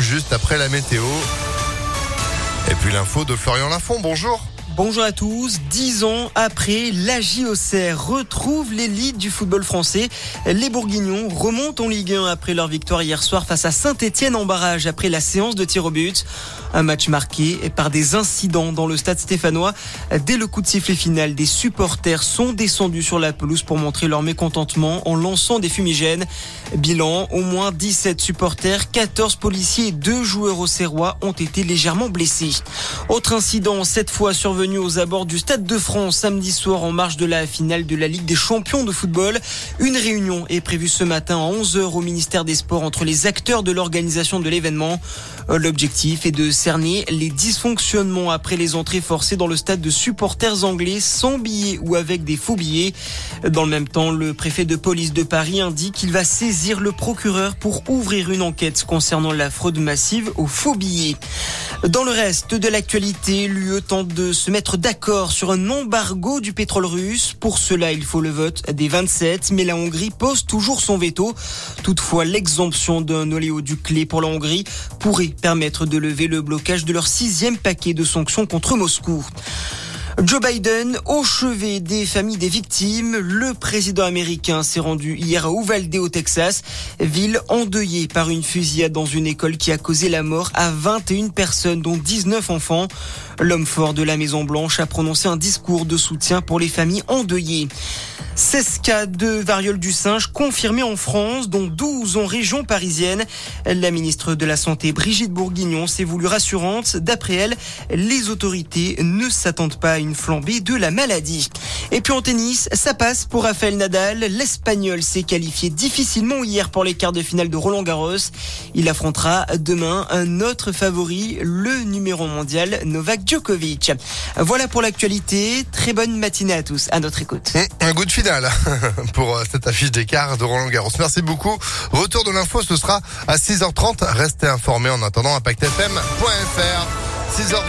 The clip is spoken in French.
juste après la météo. Et puis l'info de Florian Lafont, bonjour. Bonjour à tous. Dix ans après, la JOCR retrouve l'élite du football français. Les Bourguignons remontent en Ligue 1 après leur victoire hier soir face à Saint-Etienne en barrage après la séance de tir au but. Un match marqué par des incidents dans le stade stéphanois. Dès le coup de sifflet final, des supporters sont descendus sur la pelouse pour montrer leur mécontentement en lançant des fumigènes. Bilan, au moins 17 supporters, 14 policiers et 2 joueurs au Serrois ont été légèrement blessés. Autre incident, cette fois survenu aux abords du Stade de France samedi soir en marge de la finale de la Ligue des champions de football. Une réunion est prévue ce matin à 11h au ministère des Sports entre les acteurs de l'organisation de l'événement. Euh, l'objectif est de cerner les dysfonctionnements après les entrées forcées dans le stade de supporters anglais sans billets ou avec des faux billets. Dans le même temps, le préfet de police de Paris indique qu'il va saisir le procureur pour ouvrir une enquête concernant la fraude massive aux faux billets. Dans le reste de l'actualité, l'UE tente de se mettre d'accord sur un embargo du pétrole russe. Pour cela, il faut le vote des 27, mais la Hongrie pose toujours son veto. Toutefois, l'exemption d'un oléoduc clé pour la Hongrie pourrait permettre de lever le blocage de leur sixième paquet de sanctions contre Moscou. Joe Biden au chevet des familles des victimes. Le président américain s'est rendu hier à Uvalde au Texas, ville endeuillée par une fusillade dans une école qui a causé la mort à 21 personnes, dont 19 enfants. L'homme fort de la Maison Blanche a prononcé un discours de soutien pour les familles endeuillées. 16 cas de variole du singe confirmés en France, dont 12 en région parisienne. La ministre de la Santé, Brigitte Bourguignon, s'est voulue rassurante. D'après elle, les autorités ne s'attendent pas à une flambée de la maladie. Et puis en tennis, ça passe pour Rafael Nadal. L'Espagnol s'est qualifié difficilement hier pour les quarts de finale de Roland Garros. Il affrontera demain un autre favori, le numéro mondial Novak Djokovic. Voilà pour l'actualité. Très bonne matinée à tous. À notre écoute. Un goût de finale pour euh, cette affiche d'écart de Roland Garros. Merci beaucoup. Retour de l'info, ce sera à 6h30. Restez informés en attendant impactfm.fr. 6h